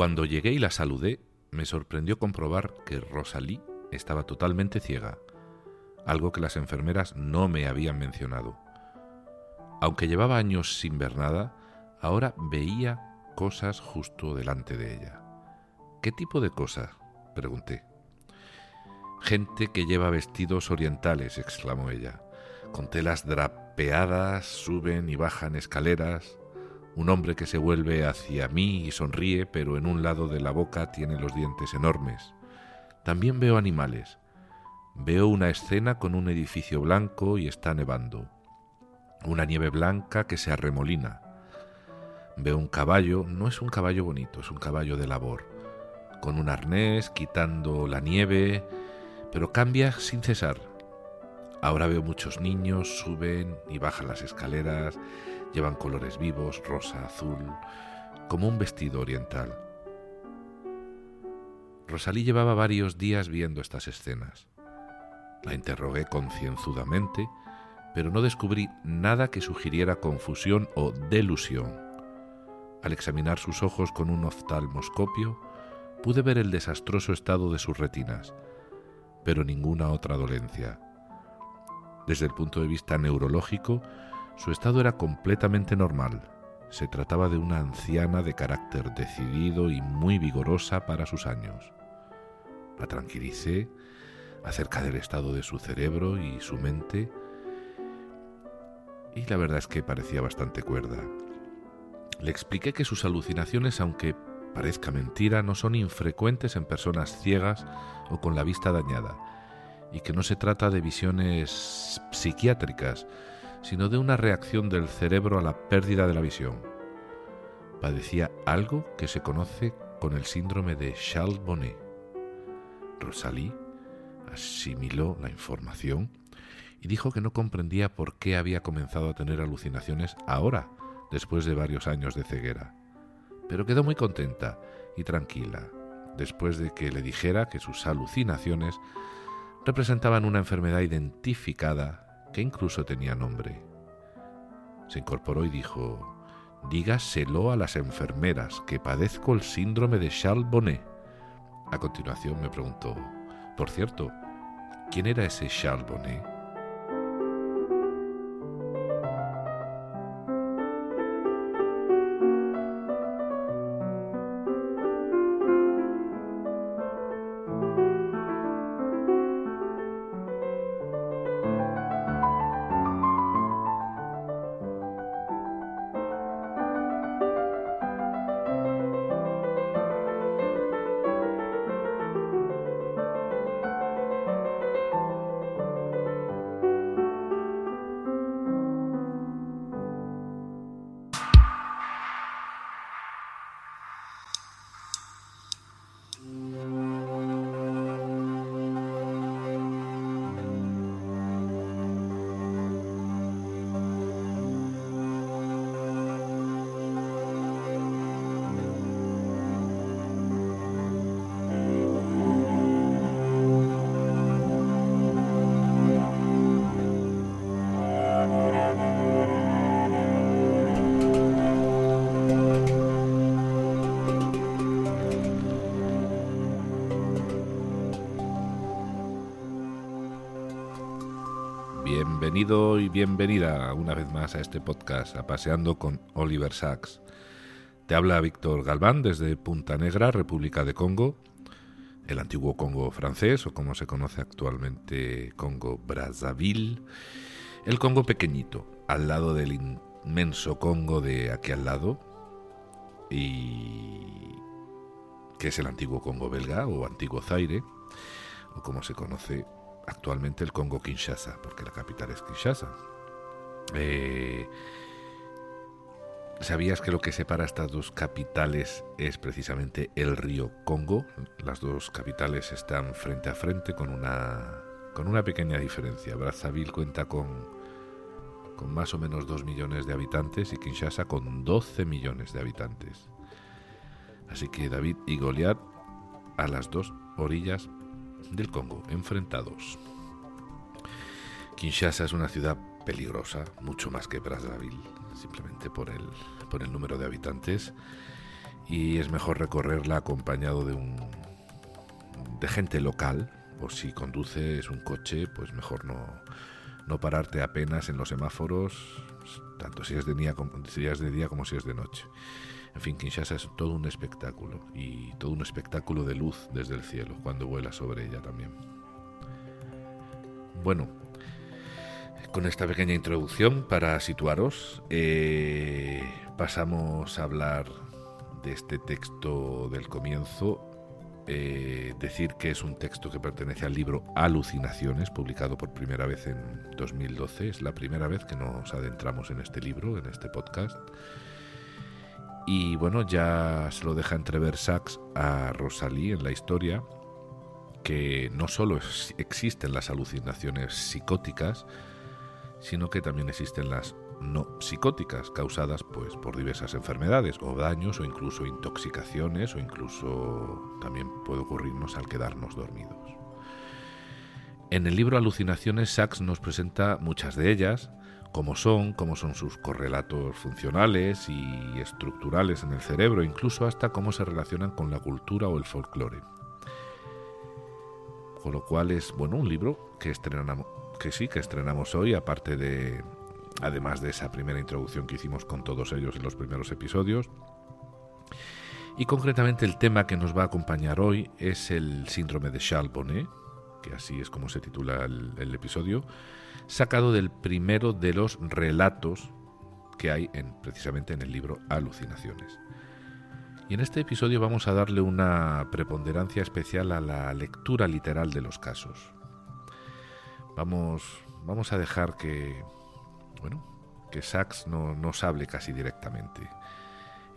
Cuando llegué y la saludé, me sorprendió comprobar que Rosalí estaba totalmente ciega, algo que las enfermeras no me habían mencionado. Aunque llevaba años sin ver nada, ahora veía cosas justo delante de ella. ¿Qué tipo de cosas? pregunté. Gente que lleva vestidos orientales, exclamó ella. Con telas drapeadas suben y bajan escaleras, un hombre que se vuelve hacia mí y sonríe, pero en un lado de la boca tiene los dientes enormes. También veo animales. Veo una escena con un edificio blanco y está nevando. Una nieve blanca que se arremolina. Veo un caballo, no es un caballo bonito, es un caballo de labor, con un arnés, quitando la nieve, pero cambia sin cesar. Ahora veo muchos niños, suben y bajan las escaleras, Llevan colores vivos, rosa, azul, como un vestido oriental. Rosalí llevaba varios días viendo estas escenas. La interrogué concienzudamente, pero no descubrí nada que sugiriera confusión o delusión. Al examinar sus ojos con un oftalmoscopio, pude ver el desastroso estado de sus retinas, pero ninguna otra dolencia. Desde el punto de vista neurológico, su estado era completamente normal. Se trataba de una anciana de carácter decidido y muy vigorosa para sus años. La tranquilicé acerca del estado de su cerebro y su mente y la verdad es que parecía bastante cuerda. Le expliqué que sus alucinaciones, aunque parezca mentira, no son infrecuentes en personas ciegas o con la vista dañada, y que no se trata de visiones psiquiátricas, sino de una reacción del cerebro a la pérdida de la visión. Padecía algo que se conoce con el síndrome de Charles Bonnet. Rosalie asimiló la información y dijo que no comprendía por qué había comenzado a tener alucinaciones ahora, después de varios años de ceguera. Pero quedó muy contenta y tranquila después de que le dijera que sus alucinaciones representaban una enfermedad identificada que incluso tenía nombre. Se incorporó y dijo, dígaselo a las enfermeras que padezco el síndrome de Charles Bonnet. A continuación me preguntó, por cierto, ¿quién era ese Charles Bonnet? Bienvenido y bienvenida una vez más a este podcast, a Paseando con Oliver Sacks. Te habla Víctor Galván desde Punta Negra, República de Congo, el antiguo Congo francés o como se conoce actualmente Congo Brazzaville, el Congo pequeñito, al lado del inmenso Congo de aquí al lado y que es el antiguo Congo belga o antiguo Zaire o como se conoce actualmente el Congo Kinshasa, porque la capital es Kinshasa. Eh, ¿Sabías que lo que separa estas dos capitales es precisamente el río Congo? Las dos capitales están frente a frente con una, con una pequeña diferencia. Brazzaville cuenta con, con más o menos 2 millones de habitantes y Kinshasa con 12 millones de habitantes. Así que David y Goliat a las dos orillas del Congo, enfrentados. Kinshasa es una ciudad peligrosa, mucho más que Brazzaville, simplemente por el, por el número de habitantes, y es mejor recorrerla acompañado de un de gente local, o si conduces un coche, pues mejor no, no pararte apenas en los semáforos, tanto si es de día, si es de día como si es de noche. En fin, Kinshasa es todo un espectáculo y todo un espectáculo de luz desde el cielo cuando vuela sobre ella también. Bueno, con esta pequeña introducción para situaros, eh, pasamos a hablar de este texto del comienzo. Eh, decir que es un texto que pertenece al libro Alucinaciones, publicado por primera vez en 2012. Es la primera vez que nos adentramos en este libro, en este podcast. Y bueno, ya se lo deja entrever Sachs a Rosalie en la historia, que no solo existen las alucinaciones psicóticas, sino que también existen las no psicóticas causadas pues por diversas enfermedades o daños o incluso intoxicaciones o incluso también puede ocurrirnos al quedarnos dormidos. En el libro Alucinaciones Sachs nos presenta muchas de ellas, cómo son, cómo son sus correlatos funcionales y estructurales en el cerebro, incluso hasta cómo se relacionan con la cultura o el folclore. Con lo cual es bueno un libro que estrenamos, que sí, que estrenamos hoy, aparte de, además de esa primera introducción que hicimos con todos ellos en los primeros episodios. Y concretamente el tema que nos va a acompañar hoy es el síndrome de Charles Bonnet, que así es como se titula el episodio, sacado del primero de los relatos que hay en, precisamente en el libro Alucinaciones. Y en este episodio vamos a darle una preponderancia especial a la lectura literal de los casos. Vamos, vamos a dejar que, bueno, que Sachs no nos hable casi directamente.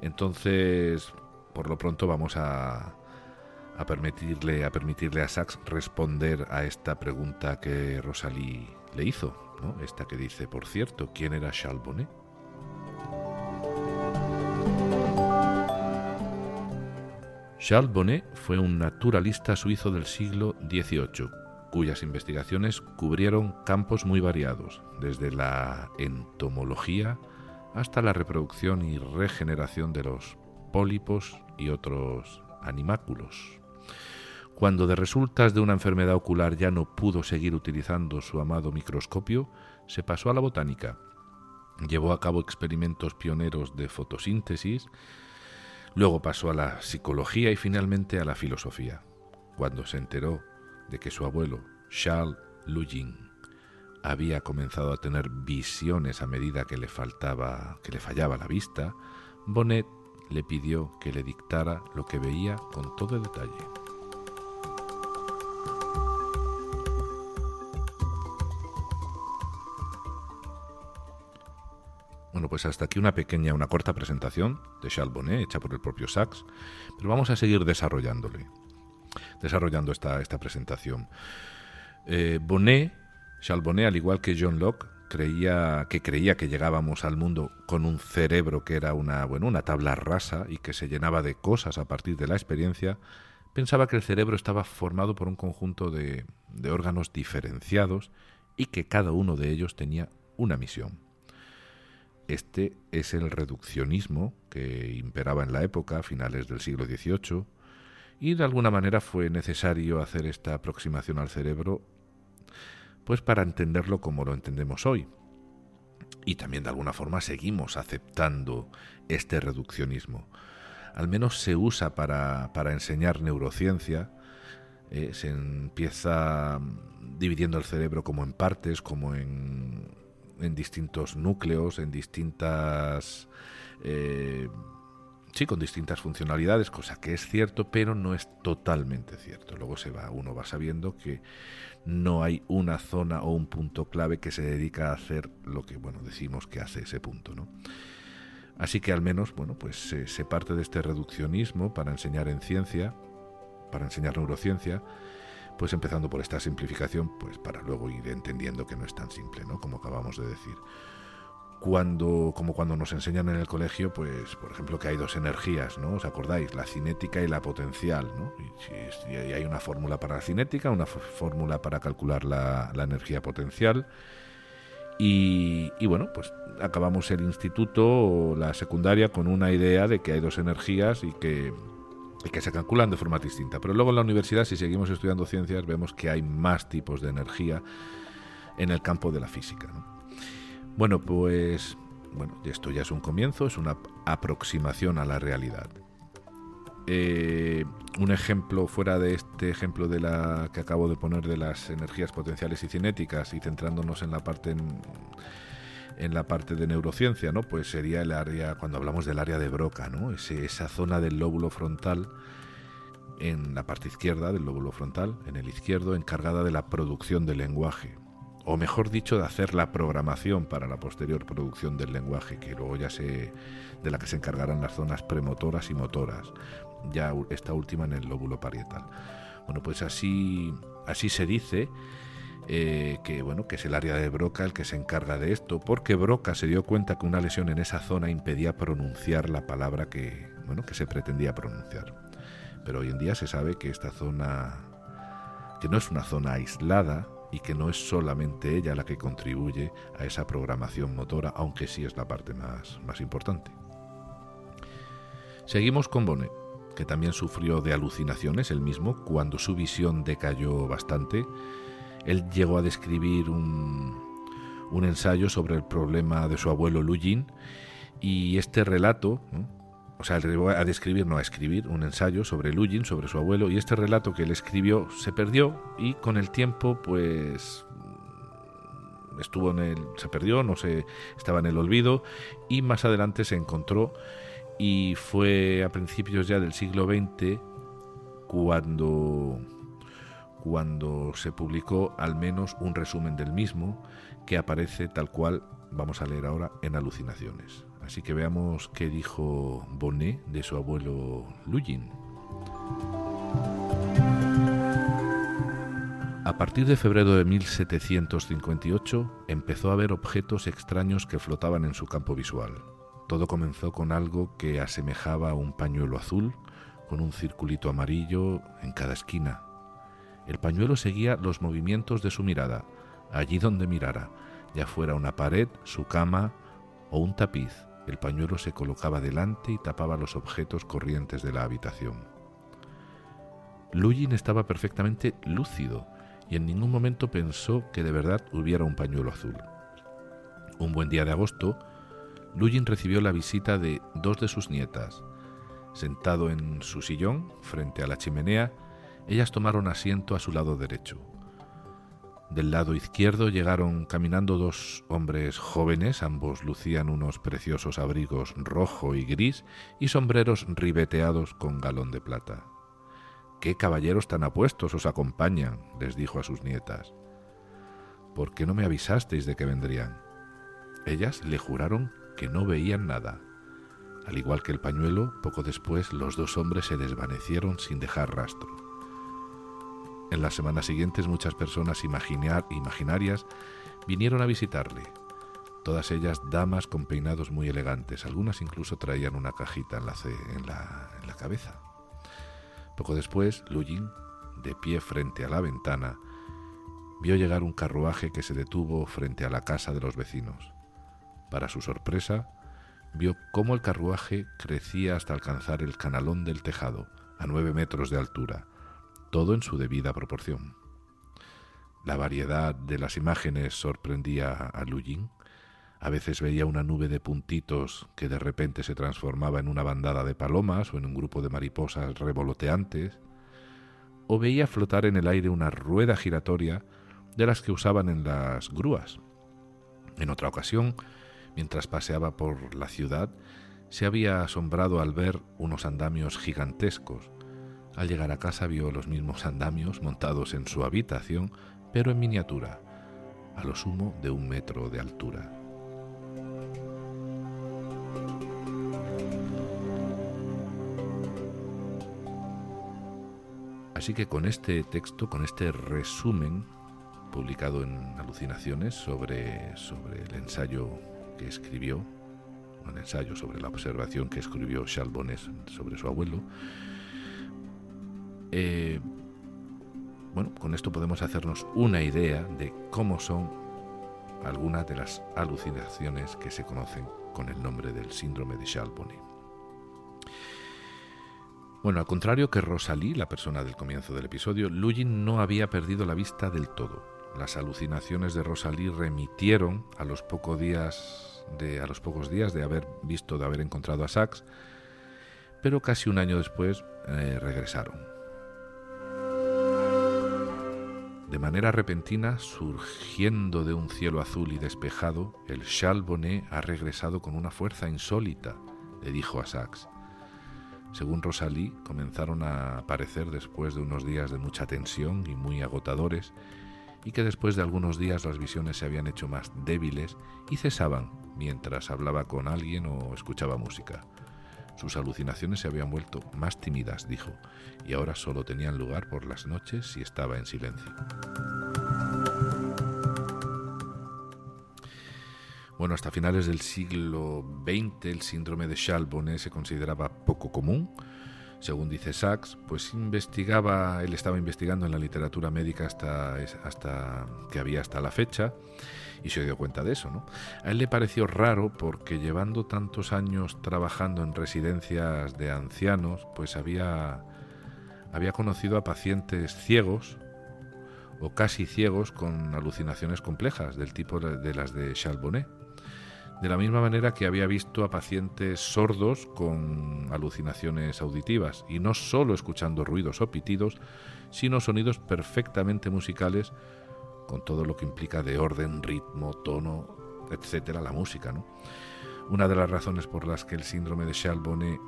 Entonces, por lo pronto vamos a, a permitirle a permitirle a Sachs responder a esta pregunta que Rosalie le hizo, ¿no? Esta que dice, por cierto, ¿quién era Charles Bonnet? Charles Bonnet fue un naturalista suizo del siglo XVIII, cuyas investigaciones cubrieron campos muy variados, desde la entomología hasta la reproducción y regeneración de los pólipos y otros animáculos. Cuando de resultas de una enfermedad ocular ya no pudo seguir utilizando su amado microscopio, se pasó a la botánica. Llevó a cabo experimentos pioneros de fotosíntesis, luego pasó a la psicología y finalmente a la filosofía. Cuando se enteró de que su abuelo, Charles Lugin, había comenzado a tener visiones a medida que le faltaba, que le fallaba la vista, Bonnet le pidió que le dictara lo que veía con todo detalle. Bueno, pues hasta aquí una pequeña, una corta presentación de Charles Bonnet, hecha por el propio Sachs, pero vamos a seguir desarrollándole, desarrollando esta, esta presentación. Eh, Bonnet, Charles Bonnet, al igual que John Locke, creía que creía que llegábamos al mundo con un cerebro que era una, bueno, una tabla rasa y que se llenaba de cosas a partir de la experiencia, pensaba que el cerebro estaba formado por un conjunto de, de órganos diferenciados y que cada uno de ellos tenía una misión. Este es el reduccionismo que imperaba en la época, a finales del siglo XVIII, y de alguna manera fue necesario hacer esta aproximación al cerebro pues para entenderlo como lo entendemos hoy. Y también de alguna forma seguimos aceptando este reduccionismo. Al menos se usa para, enseñar neurociencia. Eh, se empieza dividiendo el cerebro como en partes, como en, en distintos núcleos, en distintas... Eh, sí, con distintas funcionalidades, cosa que es cierto, pero no es totalmente cierto. Luego se va, uno va sabiendo que no hay una zona o un punto clave que se dedica a hacer lo que, bueno, decimos que hace ese punto, ¿no? Así que al menos, bueno, pues se, se parte de este reduccionismo para enseñar en ciencia, para enseñar neurociencia, pues empezando por esta simplificación, pues para luego ir entendiendo que no es tan simple, ¿no? Como acabamos de decir cuando, como cuando nos enseñan en el colegio, pues, por ejemplo, que hay dos energías, ¿no? ¿Os acordáis? La cinética y la potencial, ¿no? Y, hay una fórmula para la cinética, una fórmula para calcular la, energía potencial. Y, bueno, pues acabamos el instituto o la secundaria con una idea de que hay dos energías y que, y que se calculan de forma distinta. Pero luego en la universidad, si seguimos estudiando ciencias, vemos que hay más tipos de energía en el campo de la física, ¿no? Bueno, pues bueno, esto ya es un comienzo, es una aproximación a la realidad. Eh, un ejemplo fuera de este ejemplo de la que acabo de poner de las energías potenciales y cinéticas y centrándonos en la parte la parte de neurociencia, ¿no? Pues sería el área cuando hablamos del área de Broca, ¿no? esa zona del lóbulo frontal en la parte izquierda del lóbulo frontal, en el izquierdo, encargada de la producción del lenguaje o mejor dicho, de hacer la programación para la posterior producción del lenguaje, que luego ya se, de la que se encargarán las zonas premotoras y motoras, ya esta última en el lóbulo parietal. Bueno, pues así, así se dice eh, que bueno, que es el área de Broca el que se encarga de esto, porque Broca se dio cuenta que una lesión en esa zona impedía pronunciar la palabra que, bueno, que se pretendía pronunciar. Pero hoy en día se sabe que esta zona, que no es una zona aislada, y que no es solamente ella la que contribuye a esa programación motora, aunque sí es la parte más, más importante. Seguimos con Bonnet, que también sufrió de alucinaciones el mismo cuando su visión decayó bastante. Él llegó a describir un, un ensayo sobre el problema de su abuelo Lujin y este relato, o sea, a describir, no a escribir, un ensayo sobre Lugin, sobre su abuelo, y este relato que él escribió se perdió y con el tiempo, pues estuvo en el, se perdió, no sé, estaba en el olvido y más adelante se encontró y fue a principios ya del siglo XX cuando cuando se publicó al menos un resumen del mismo que aparece tal cual vamos a leer ahora en Alucinaciones. Así que veamos qué dijo Bonnet de su abuelo Lugin. A partir de febrero de 1758 empezó a ver objetos extraños que flotaban en su campo visual. Todo comenzó con algo que asemejaba a un pañuelo azul con un circulito amarillo en cada esquina. El pañuelo seguía los movimientos de su mirada, allí donde mirara, ya fuera una pared, su cama o un tapiz. El pañuelo se colocaba delante y tapaba los objetos corrientes de la habitación. Lugin estaba perfectamente lúcido y en ningún momento pensó que de verdad hubiera un pañuelo azul. Un buen día de agosto, Lugin recibió la visita de dos de sus nietas. Sentado en su sillón, frente a la chimenea, ellas tomaron asiento a su lado derecho. Del lado izquierdo llegaron caminando dos hombres jóvenes, ambos lucían unos preciosos abrigos rojo y gris y sombreros ribeteados con galón de plata. ¿Qué caballeros tan apuestos os acompañan? les dijo a sus nietas. ¿Por qué no me avisasteis de que vendrían? Ellas le juraron que no veían nada. Al igual que el pañuelo, poco después los dos hombres se desvanecieron sin dejar rastro. En las semanas siguientes muchas personas imaginarias vinieron a visitarle, todas ellas damas con peinados muy elegantes, algunas incluso traían una cajita en la, cabeza. Poco después, Lujin, de pie frente a la ventana, vio llegar un carruaje que se detuvo frente a la casa de los vecinos. Para su sorpresa, vio cómo el carruaje crecía hasta alcanzar el canalón del tejado, a nueve metros de altura, todo en su debida proporción. La variedad de las imágenes sorprendía a Lujin. A veces veía una nube de puntitos que de repente se transformaba en una bandada de palomas o en un grupo de mariposas revoloteantes, o veía flotar en el aire una rueda giratoria de las que usaban en las grúas. En otra ocasión, mientras paseaba por la ciudad, se había asombrado al ver unos andamios gigantescos. Al llegar a casa vio los mismos andamios montados en su habitación, pero en miniatura, a lo sumo de un metro de altura. Así que con este texto, con este resumen publicado en Alucinaciones sobre, sobre el ensayo que escribió, un ensayo sobre la observación que escribió Charles sobre su abuelo, eh, bueno, con esto podemos hacernos una idea de cómo son algunas de las alucinaciones que se conocen con el nombre del síndrome de Charles Bueno, al contrario que Rosalie, la persona del comienzo del episodio, Lugin no había perdido la vista del todo. Las alucinaciones de Rosalie remitieron a los pocos días de a los pocos días de haber visto de haber encontrado a Sachs, pero casi un año después eh, regresaron. De manera repentina, surgiendo de un cielo azul y despejado, el Charles ha regresado con una fuerza insólita, le dijo a Sachs. Según Rosalie, comenzaron a aparecer después de unos días de mucha tensión y muy agotadores, y que después de algunos días las visiones se habían hecho más débiles y cesaban mientras hablaba con alguien o escuchaba música. Sus alucinaciones se habían vuelto más tímidas, dijo, y ahora solo tenían lugar por las noches y estaba en silencio. Bueno, hasta finales del siglo XX el síndrome de Charles se consideraba poco común. Según dice Sachs, pues investigaba, él estaba investigando en la literatura médica hasta, hasta que había hasta la fecha y se dio cuenta de eso. ¿no? A él le pareció raro porque llevando tantos años trabajando en residencias de ancianos, pues había, había conocido a pacientes ciegos o casi ciegos con alucinaciones complejas del tipo de las de Charles De la misma manera que había visto a pacientes sordos con alucinaciones auditivas y no solo escuchando ruidos o pitidos, sino sonidos perfectamente musicales con todo lo que implica de orden, ritmo, tono, etcétera, la música. Una de las razones por las que el síndrome de Charles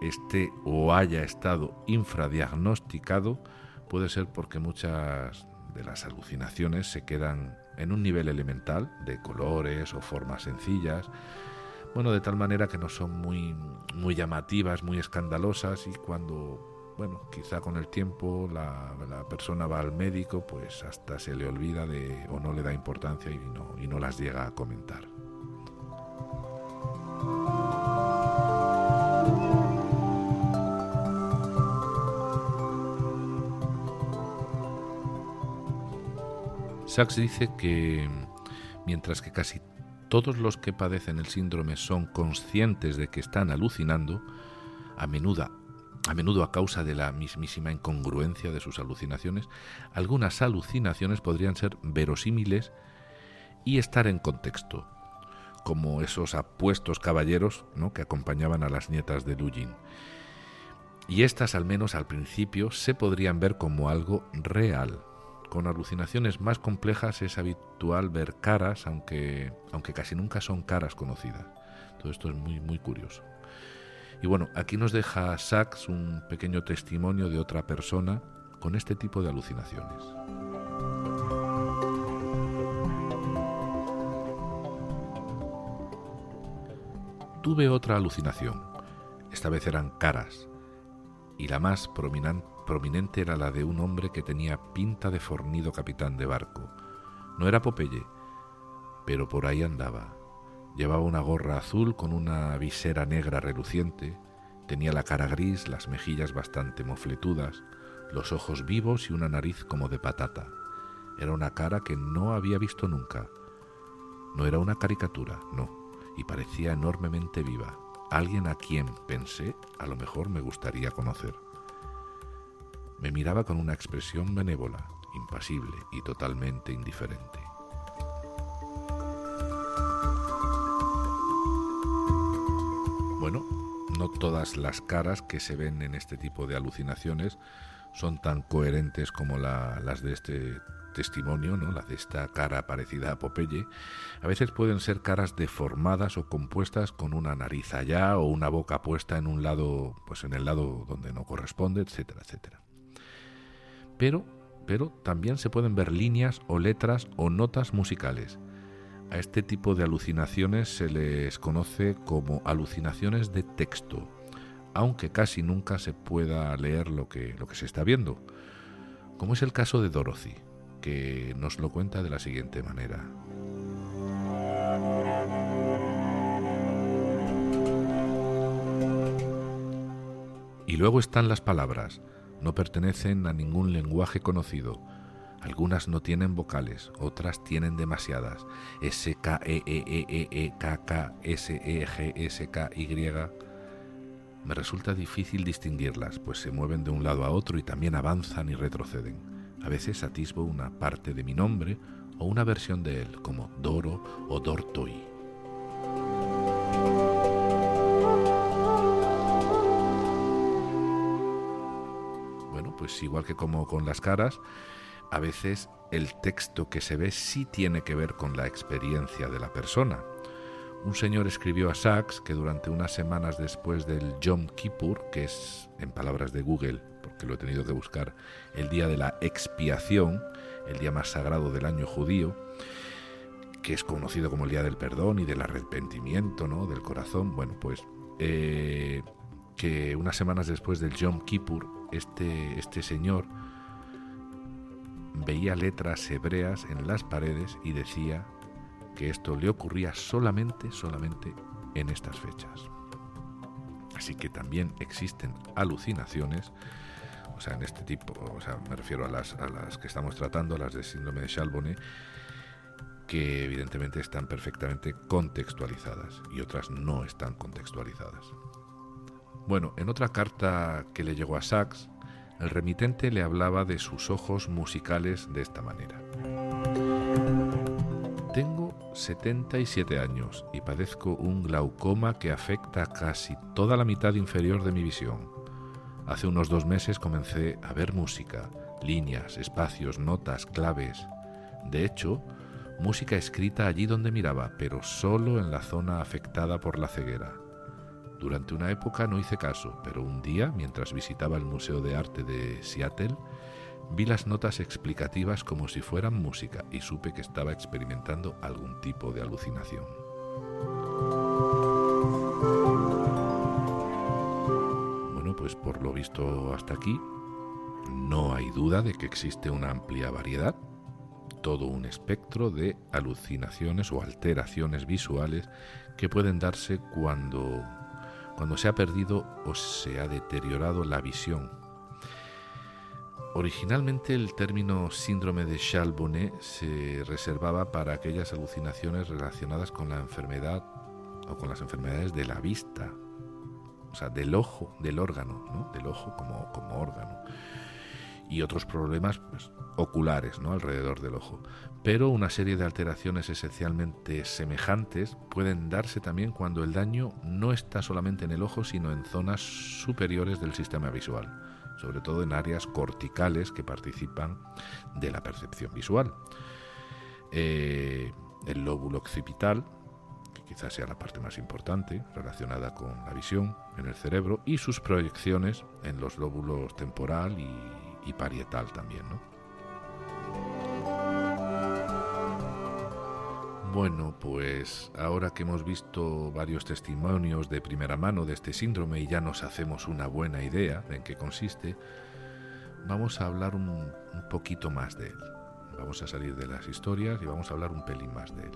esté o haya estado infradiagnosticado puede ser porque muchas de las alucinaciones se quedan en un nivel elemental de colores o formas sencillas, bueno, de tal manera que no son muy, muy llamativas, muy escandalosas y cuando bueno, quizá con el tiempo la, persona va al médico, pues hasta se le olvida de o no le da importancia y no, y no las llega a comentar. Sachs dice que mientras que casi todos los que padecen el síndrome son conscientes de que están alucinando, a menudo a menudo a causa de la mismísima incongruencia de sus alucinaciones, algunas alucinaciones podrían ser verosímiles y estar en contexto, como esos apuestos caballeros ¿no? que acompañaban a las nietas de Lugin. Y estas, al menos al principio, se podrían ver como algo real. Con alucinaciones más complejas es habitual ver caras, aunque, aunque casi nunca son caras conocidas. Todo esto es muy, muy curioso. Y bueno, aquí nos deja Sachs un pequeño testimonio de otra persona con este tipo de alucinaciones. Tuve otra alucinación. Esta vez eran caras. Y la más prominente era la de un hombre que tenía pinta de fornido capitán de barco. No era Popeye, pero por ahí andaba Llevaba una gorra azul con una visera negra reluciente, tenía la cara gris, las mejillas bastante mofletudas, los ojos vivos y una nariz como de patata. Era una cara que no había visto nunca. No era una caricatura, no, y parecía enormemente viva, alguien a quien, pensé, a lo mejor me gustaría conocer. Me miraba con una expresión benévola impasible y totalmente indiferente. Bueno, no todas las caras que se ven en este tipo de alucinaciones son tan coherentes como las de este testimonio, ¿no? la de esta cara parecida a Popeye, a veces pueden ser caras deformadas o compuestas con una nariz allá o una boca puesta en un lado, pues en el lado donde no corresponde, etcétera, etcétera. Pero, pero también se pueden ver líneas o letras o notas musicales. A este tipo de alucinaciones se les conoce como alucinaciones de texto, aunque casi nunca se pueda leer lo que, lo que se está viendo, como es el caso de Dorothy que nos lo cuenta de la siguiente manera. Y luego están las palabras. No pertenecen a ningún lenguaje conocido. Algunas no tienen vocales, otras tienen demasiadas. S, K, E, E, E, E, E, K, K, S, E, G, S, K, Y. Me resulta difícil distinguirlas, pues se mueven de un lado a otro y también avanzan y retroceden. A veces atisbo una parte de mi nombre o una versión de él, como Doro o Dortoy. Pues igual que como con las caras, a veces el texto que se ve sí tiene que ver con la experiencia de la persona. Un señor escribió a Sachs que durante unas semanas después del Yom Kippur, que es, en palabras de Google, porque lo he tenido que buscar, el día de la expiación, el día más sagrado del año judío, que es conocido como el día del perdón y del arrepentimiento, ¿no? Del corazón. Bueno, pues eh, que unas semanas después del Yom Kippur, este, este señor veía letras hebreas en las paredes y decía que esto le ocurría solamente, solamente en estas fechas. Así que también existen alucinaciones o sea, en este tipo, o sea, me refiero a las, a las que estamos tratando, las de síndrome de Chalbonnet, que evidentemente están perfectamente contextualizadas y otras no están contextualizadas. Bueno, en otra carta que le llegó a Sachs, el remitente le hablaba de sus ojos musicales de esta manera. Tengo 77 años y padezco un glaucoma que afecta casi toda la mitad inferior de mi visión. Hace unos dos meses comencé a ver música, líneas, espacios, notas, claves. De hecho, música escrita allí donde miraba, pero solo en la zona afectada por la ceguera. Durante una época no hice caso, pero un día, mientras visitaba el Museo de Arte de Seattle, vi las notas explicativas como si fueran música y supe que estaba experimentando algún tipo de alucinación. pues por lo visto hasta aquí no hay duda de que existe una amplia variedad, todo un espectro de alucinaciones o alteraciones visuales que pueden darse cuando, cuando se ha perdido o se ha deteriorado la visión. Originalmente el término síndrome de Charles se reservaba para aquellas alucinaciones relacionadas con la enfermedad o con las enfermedades de la vista o sea, del ojo, del órgano, ¿no? del ojo como, como órgano. Y otros problemas pues, oculares ¿no? alrededor del ojo. Pero una serie de alteraciones esencialmente semejantes pueden darse también cuando el daño no está solamente en el ojo, sino en zonas superiores del sistema visual, sobre todo en áreas corticales que participan de la percepción visual. Eh, el lóbulo occipital, quizás sea la parte más importante relacionada con la visión en el cerebro y sus proyecciones en los lóbulos temporal y, parietal también. Bueno, pues ahora que hemos visto varios testimonios de primera mano de este síndrome y ya nos hacemos una buena idea de en qué consiste, vamos a hablar un, un poquito más de él. Vamos a salir de las historias y vamos a hablar un pelín más de él.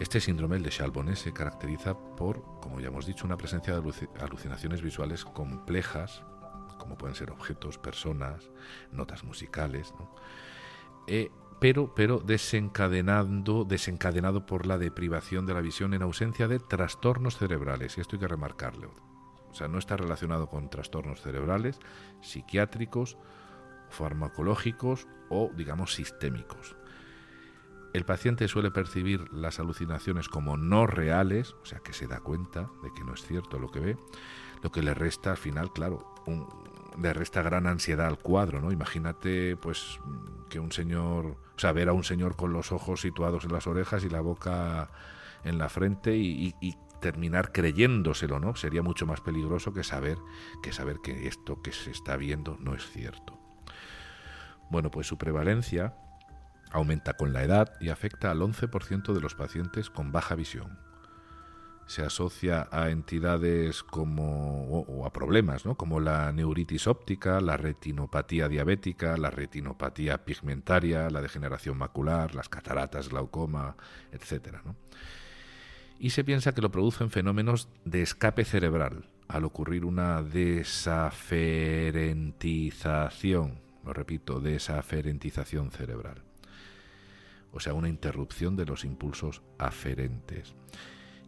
Este síndrome, el de Chalbonet, se caracteriza por, como ya hemos dicho, una presencia de alucinaciones visuales complejas, como pueden ser objetos, personas, notas musicales, eh, pero, pero desencadenando, desencadenado por la deprivación de la visión en ausencia de trastornos cerebrales, y esto hay que remarcarlo. O sea, no está relacionado con trastornos cerebrales, psiquiátricos farmacológicos o, digamos, sistémicos. El paciente suele percibir las alucinaciones como no reales, o sea que se da cuenta de que no es cierto lo que ve, lo que le resta al final, claro, le resta gran ansiedad al cuadro, ¿no? Imagínate, pues, que un señor, o sea, ver a un señor con los ojos situados en las orejas y la boca en la frente y, y terminar creyéndoselo, ¿no? Sería mucho más peligroso que saber que saber que esto que se está viendo no es cierto. Bueno, pues su prevalencia aumenta con la edad y afecta al 11% de los pacientes con baja visión. Se asocia a entidades como o, a problemas, ¿no? como la neuritis óptica, la retinopatía diabética, la retinopatía pigmentaria, la degeneración macular, las cataratas, glaucoma, etcétera, ¿no? y se piensa que lo producen fenómenos de escape cerebral al ocurrir una desaferentización, lo repito, desaferentización cerebral. O sea, una interrupción de los impulsos aferentes.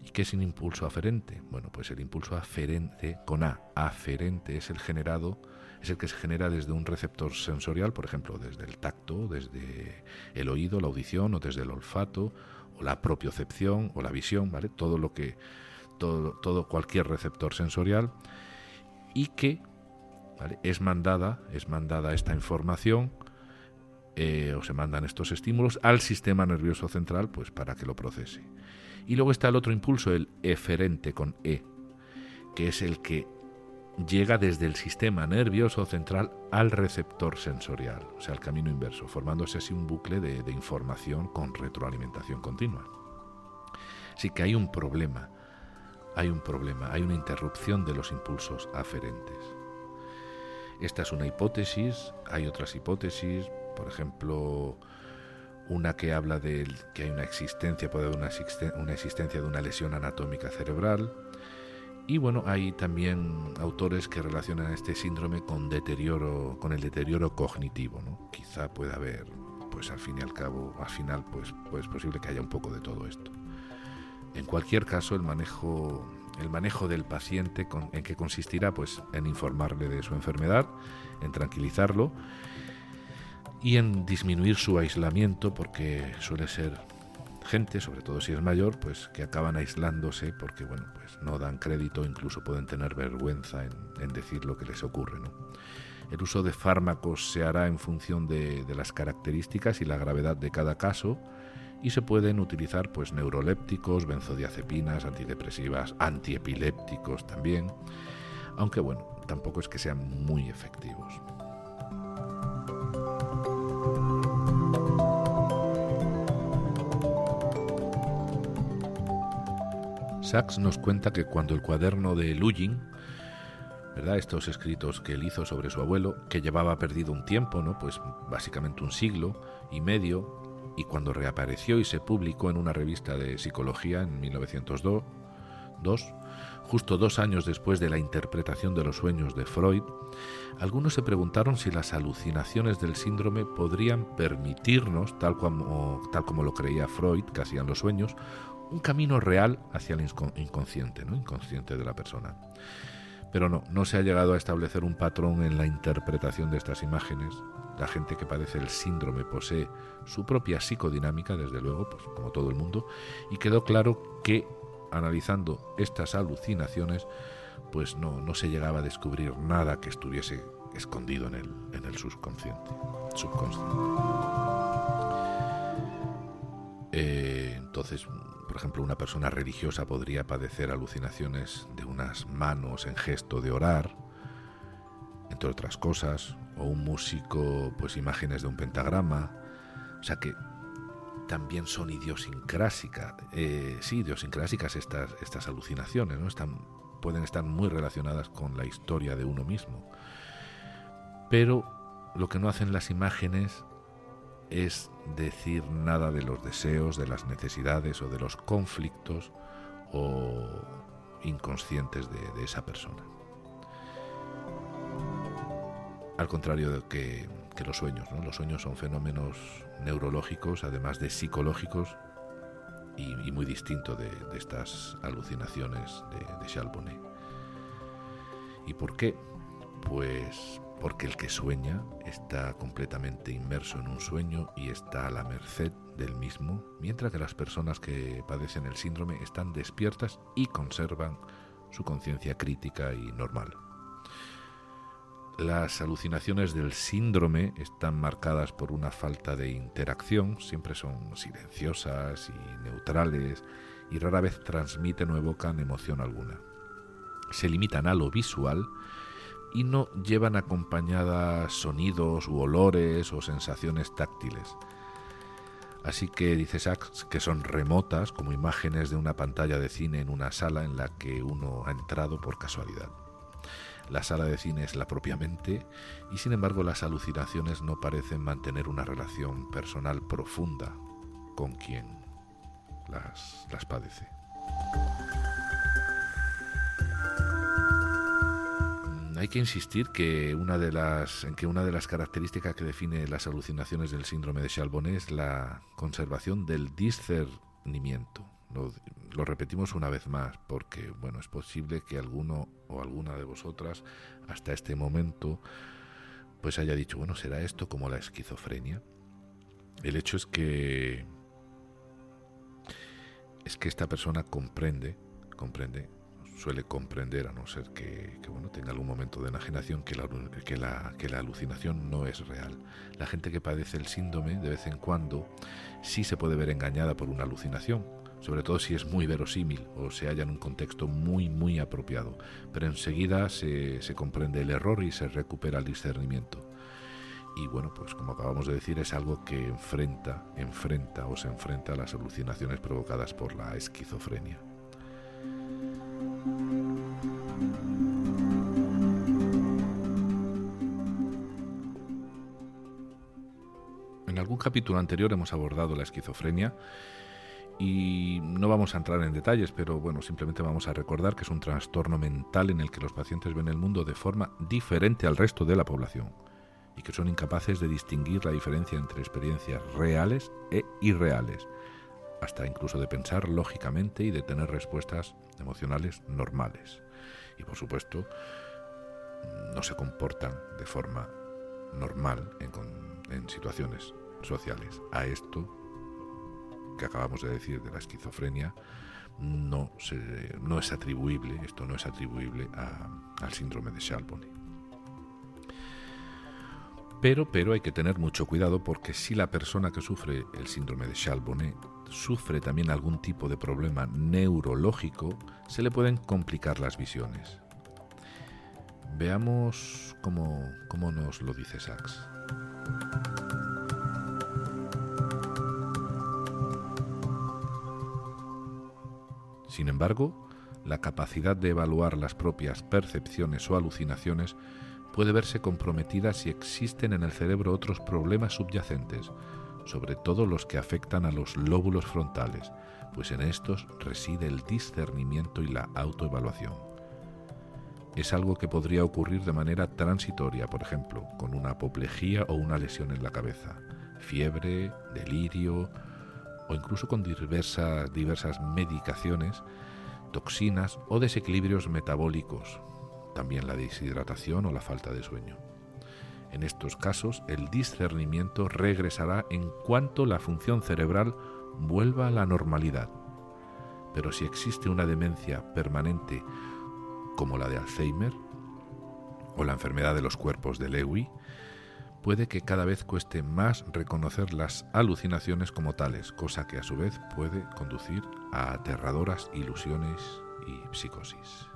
¿Y qué es un impulso aferente? Bueno, pues el impulso aferente con A, aferente es el generado, es el que se genera desde un receptor sensorial, por ejemplo, desde el tacto, desde el oído, la audición o desde el olfato o la propiocepción o la visión, ¿vale? Todo lo que todo, todo cualquier receptor sensorial y que es mandada es mandada esta información eh, o se mandan estos estímulos al sistema nervioso central pues para que lo procese y luego está el otro impulso el eferente con e que es el que llega desde el sistema nervioso central al receptor sensorial, o sea, al camino inverso, formándose así un bucle de, información con retroalimentación continua. Así que hay un problema, hay un problema, hay una interrupción de los impulsos aferentes. Esta es una hipótesis, hay otras hipótesis, por ejemplo, una que habla de que hay una existencia, puede haber una, existencia de una lesión anatómica cerebral, y bueno, hay también autores que relacionan este síndrome con deterioro, con el deterioro cognitivo, ¿no? Quizá pueda haber, pues al fin y al cabo, al final, pues, pues posible que haya un poco de todo esto. En cualquier caso, el manejo, el manejo del paciente, ¿en qué consistirá? Pues en informarle de su enfermedad, en tranquilizarlo y en disminuir su aislamiento, porque suele ser gente, sobre todo si es mayor, pues que acaban aislándose porque bueno, pues no dan crédito, incluso pueden tener vergüenza en, decir lo que les ocurre. ¿no? El uso de fármacos se hará en función de, las características y la gravedad de cada caso y se pueden utilizar pues neurolépticos, benzodiazepinas, antidepresivas, antiepilépticos también, aunque bueno, tampoco es que sean muy efectivos. Sachs nos cuenta que cuando el cuaderno de Lugin, ¿verdad? estos escritos que él hizo sobre su abuelo, que llevaba perdido un tiempo, ¿no? pues básicamente un siglo y medio, y cuando reapareció y se publicó en una revista de psicología en 1902, justo dos años después de la interpretación de los sueños de Freud, algunos se preguntaron si las alucinaciones del síndrome podrían permitirnos, tal como, tal como lo creía Freud, que hacían los sueños, un camino real hacia el inconsciente, ¿no? inconsciente de la persona. Pero no, no se ha llegado a establecer un patrón en la interpretación de estas imágenes. La gente que padece el síndrome posee su propia psicodinámica, desde luego, pues como todo el mundo, y quedó claro que analizando estas alucinaciones, pues no, no se llegaba a descubrir nada que estuviese escondido en el, en el subconsciente. subconsciente. Eh, entonces, por ejemplo, una persona religiosa podría padecer alucinaciones de unas manos en gesto de orar, entre otras cosas, o un músico, pues imágenes de un pentagrama. O sea que también son idiosincrásicas, eh, sí, idiosincrásicas estas, estas alucinaciones, ¿no? Están, pueden estar muy relacionadas con la historia de uno mismo. Pero lo que no hacen las imágenes es decir nada de los deseos, de las necesidades o de los conflictos o inconscientes de, esa persona. Al contrario de que, los sueños, los sueños son fenómenos neurológicos, además de psicológicos, y, muy distinto de, estas alucinaciones de, de Charbonnet. ¿Y por qué? Pues porque el que sueña está completamente inmerso en un sueño y está a la merced del mismo, mientras que las personas que padecen el síndrome están despiertas y conservan su conciencia crítica y normal. Las alucinaciones del síndrome están marcadas por una falta de interacción, siempre son silenciosas y neutrales y rara vez transmiten o evocan emoción alguna. Se limitan a lo visual y no llevan acompañadas sonidos u olores o sensaciones táctiles. Así que dice Sachs que son remotas, como imágenes de una pantalla de cine en una sala en la que uno ha entrado por casualidad. La sala de cine es la propia mente y sin embargo las alucinaciones no parecen mantener una relación personal profunda con quien las, las padece. Hay que insistir que una de las, en que una de las características que define las alucinaciones del síndrome de Chalbonnet es la conservación del discernimiento. Lo, lo, repetimos una vez más porque bueno es posible que alguno o alguna de vosotras hasta este momento pues haya dicho bueno será esto como la esquizofrenia. El hecho es que es que esta persona comprende comprende suele comprender, a no ser que, bueno, tenga algún momento de enajenación, que la, que, la, que la alucinación no es real. La gente que padece el síndrome, de vez en cuando, sí se puede ver engañada por una alucinación, sobre todo si es muy verosímil o se halla en un contexto muy, muy apropiado. Pero enseguida se, se comprende el error y se recupera el discernimiento. Y bueno, pues como acabamos de decir, es algo que enfrenta, enfrenta o se enfrenta a las alucinaciones provocadas por la esquizofrenia. Capítulo anterior hemos abordado la esquizofrenia y no vamos a entrar en detalles, pero bueno, simplemente vamos a recordar que es un trastorno mental en el que los pacientes ven el mundo de forma diferente al resto de la población y que son incapaces de distinguir la diferencia entre experiencias reales e irreales hasta incluso de pensar lógicamente y de tener respuestas emocionales normales. Y por supuesto, no se comportan de forma normal en, situaciones sociales. A esto que acabamos de decir de la esquizofrenia, no, no es atribuible, esto no es atribuible al síndrome de Shalbone. Pero, pero hay que tener mucho cuidado porque si la persona que sufre el síndrome de Shalbone sufre también algún tipo de problema neurológico, se le pueden complicar las visiones. Veamos cómo, cómo nos lo dice Sachs. Sin embargo, la capacidad de evaluar las propias percepciones o alucinaciones puede verse comprometida si existen en el cerebro otros problemas subyacentes, sobre todo los que afectan a los lóbulos frontales, pues en estos reside el discernimiento y la autoevaluación. Es algo que podría ocurrir de manera transitoria, por ejemplo, con una apoplejía o una lesión en la cabeza, fiebre, delirio o incluso con diversas, diversas medicaciones, toxinas o desequilibrios metabólicos, también la deshidratación o la falta de sueño. En estos casos, el discernimiento regresará en cuanto la función cerebral vuelva a la normalidad. Pero si existe una demencia permanente como la de Alzheimer o la enfermedad de los cuerpos de Lewy, puede que cada vez cueste más reconocer las alucinaciones como tales, cosa que a su vez puede conducir a aterradoras ilusiones y psicosis.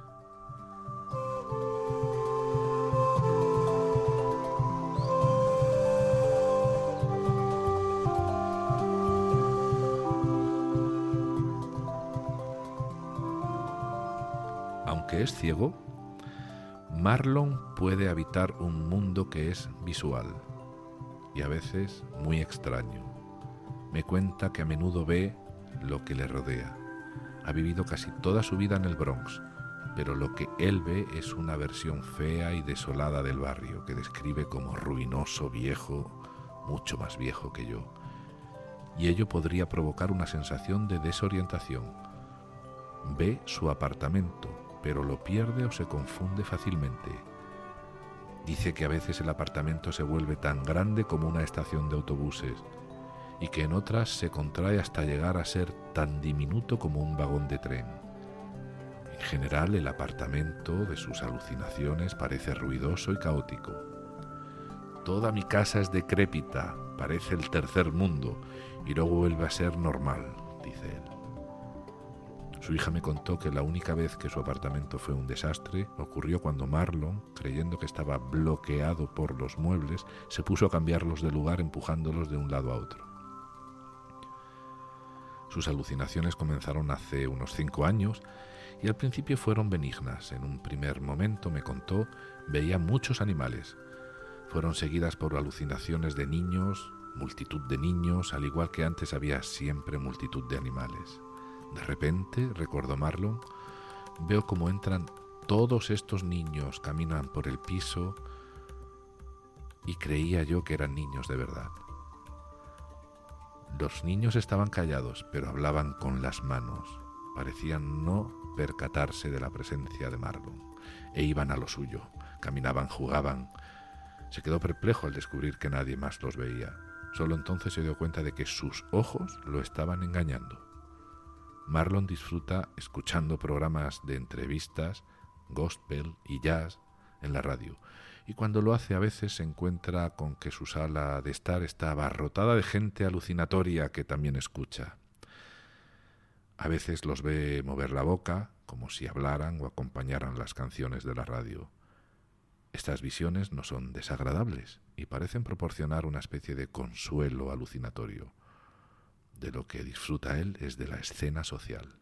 es ciego, Marlon puede habitar un mundo que es visual y a veces muy extraño. Me cuenta que a menudo ve lo que le rodea. Ha vivido casi toda su vida en el Bronx, pero lo que él ve es una versión fea y desolada del barrio que describe como ruinoso, viejo, mucho más viejo que yo. Y ello podría provocar una sensación de desorientación. Ve su apartamento, pero lo pierde o se confunde fácilmente. Dice que a veces el apartamento se vuelve tan grande como una estación de autobuses y que en otras se contrae hasta llegar a ser tan diminuto como un vagón de tren. En general el apartamento de sus alucinaciones parece ruidoso y caótico. Toda mi casa es decrépita, parece el tercer mundo y luego vuelve a ser normal, dice él. Su hija me contó que la única vez que su apartamento fue un desastre ocurrió cuando Marlon, creyendo que estaba bloqueado por los muebles, se puso a cambiarlos de lugar empujándolos de un lado a otro. Sus alucinaciones comenzaron hace unos cinco años y al principio fueron benignas. En un primer momento, me contó, veía muchos animales. Fueron seguidas por alucinaciones de niños, multitud de niños, al igual que antes había siempre multitud de animales. De repente, recordó Marlon, veo cómo entran todos estos niños, caminan por el piso y creía yo que eran niños de verdad. Los niños estaban callados, pero hablaban con las manos. Parecían no percatarse de la presencia de Marlon e iban a lo suyo. Caminaban, jugaban. Se quedó perplejo al descubrir que nadie más los veía. Solo entonces se dio cuenta de que sus ojos lo estaban engañando. Marlon disfruta escuchando programas de entrevistas, gospel y jazz en la radio, y cuando lo hace a veces se encuentra con que su sala de estar está abarrotada de gente alucinatoria que también escucha. A veces los ve mover la boca, como si hablaran o acompañaran las canciones de la radio. Estas visiones no son desagradables y parecen proporcionar una especie de consuelo alucinatorio. De lo que disfruta él es de la escena social.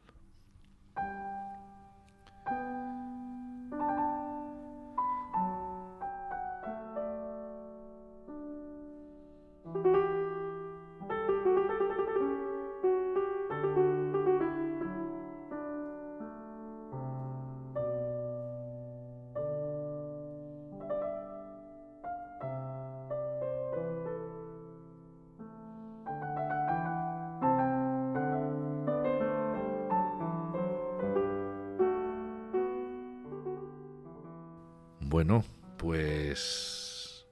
Bueno, pues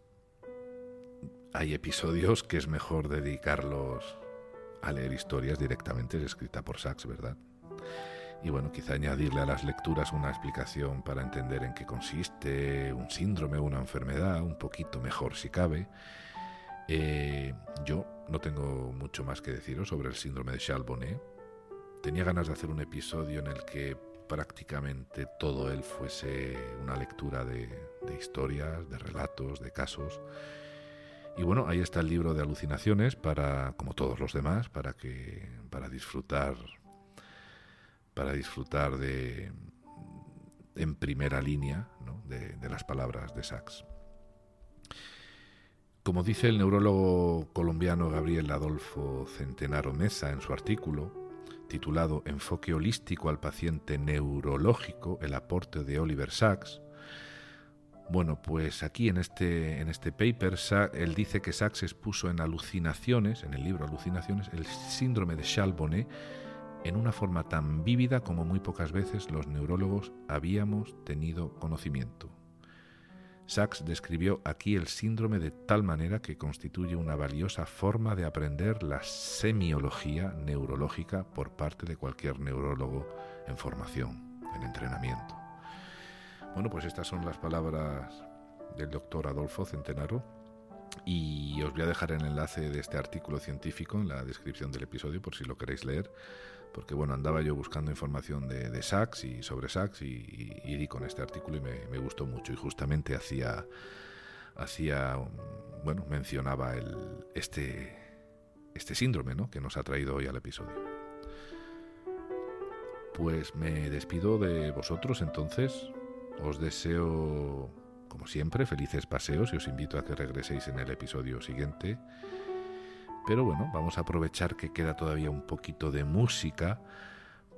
hay episodios que es mejor dedicarlos a leer historias directamente escrita por Sachs, ¿verdad? Y bueno, quizá añadirle a las lecturas una explicación para entender en qué consiste un síndrome o una enfermedad, un poquito mejor si cabe. Eh, yo no tengo mucho más que deciros sobre el síndrome de Charles Tenía ganas de hacer un episodio en el que prácticamente todo él fuese una lectura de, historias, de relatos, de casos. Y bueno, ahí está el libro de alucinaciones para, como todos los demás, para que, para disfrutar, para disfrutar de, en primera línea, de, de las palabras de Sachs. Como dice el neurólogo colombiano Gabriel Adolfo Centenaro Mesa en su artículo, titulado Enfoque holístico al paciente neurológico, el aporte de Oliver Sacks. Bueno, pues aquí en este, en este paper él dice que Sachs expuso en Alucinaciones, en el libro Alucinaciones, el síndrome de Charles en una forma tan vívida como muy pocas veces los neurólogos habíamos tenido conocimiento. Sachs describió aquí el síndrome de tal manera que constituye una valiosa forma de aprender la semiología neurológica por parte de cualquier neurólogo en formación, en entrenamiento. Bueno, pues estas son las palabras del doctor Adolfo Centenaro y os voy a dejar el enlace de este artículo científico en la descripción del episodio por si lo queréis leer porque bueno, andaba yo buscando información de, Sachs y sobre Sachs y, di con este artículo y me, gustó mucho y justamente hacía, hacía bueno, mencionaba el, este, este síndrome ¿no? que nos ha traído hoy al episodio. Pues me despido de vosotros entonces, os deseo como siempre felices paseos y os invito a que regreséis en el episodio siguiente pero bueno, vamos a aprovechar que queda todavía un poquito de música,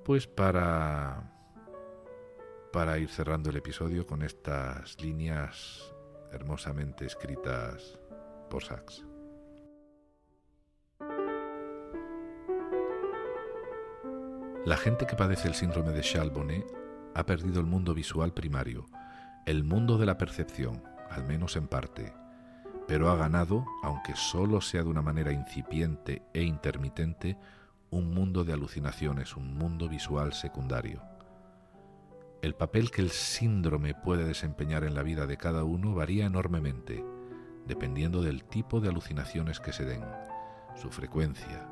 pues para para ir cerrando el episodio con estas líneas hermosamente escritas por Sachs. La gente que padece el síndrome de Charles Bonnet ha perdido el mundo visual primario, el mundo de la percepción, al menos en parte, pero ha ganado, aunque solo sea de una manera incipiente e intermitente, un mundo de alucinaciones, un mundo visual secundario. El papel que el síndrome puede desempeñar en la vida de cada uno varía enormemente, dependiendo del tipo de alucinaciones que se den, su frecuencia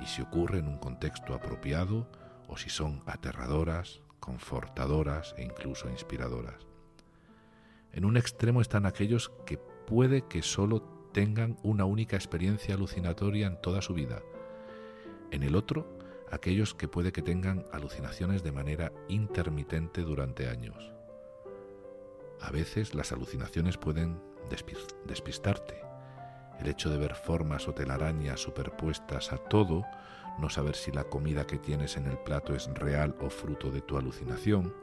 y si ocurre en un contexto apropiado o si son aterradoras, confortadoras e incluso inspiradoras. En un extremo están aquellos que puede que solo tengan una única experiencia alucinatoria en toda su vida. En el otro, aquellos que puede que tengan alucinaciones de manera intermitente durante años. A veces las alucinaciones pueden despistarte. El hecho de ver formas o telarañas superpuestas a todo, no saber si la comida que tienes en el plato es real o fruto de tu alucinación.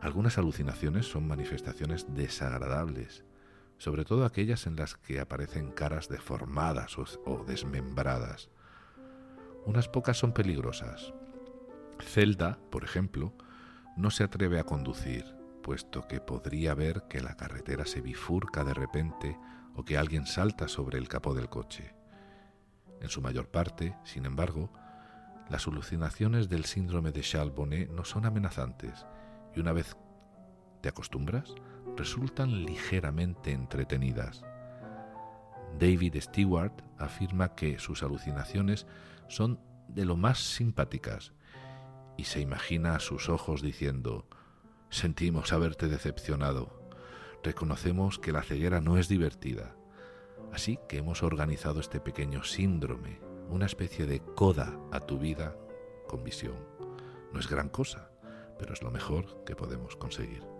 Algunas alucinaciones son manifestaciones desagradables, sobre todo aquellas en las que aparecen caras deformadas o, desmembradas. Unas pocas son peligrosas. Zelda, por ejemplo, no se atreve a conducir, puesto que podría ver que la carretera se bifurca de repente o que alguien salta sobre el capó del coche. En su mayor parte, sin embargo, las alucinaciones del síndrome de Charles Bonnet no son amenazantes y una vez te acostumbras, resultan ligeramente entretenidas. David Stewart afirma que sus alucinaciones son de lo más simpáticas y se imagina a sus ojos diciendo, sentimos haberte decepcionado, reconocemos que la ceguera no es divertida, así que hemos organizado este pequeño síndrome, una especie de coda a tu vida con visión. No es gran cosa, pero es lo mejor que podemos conseguir.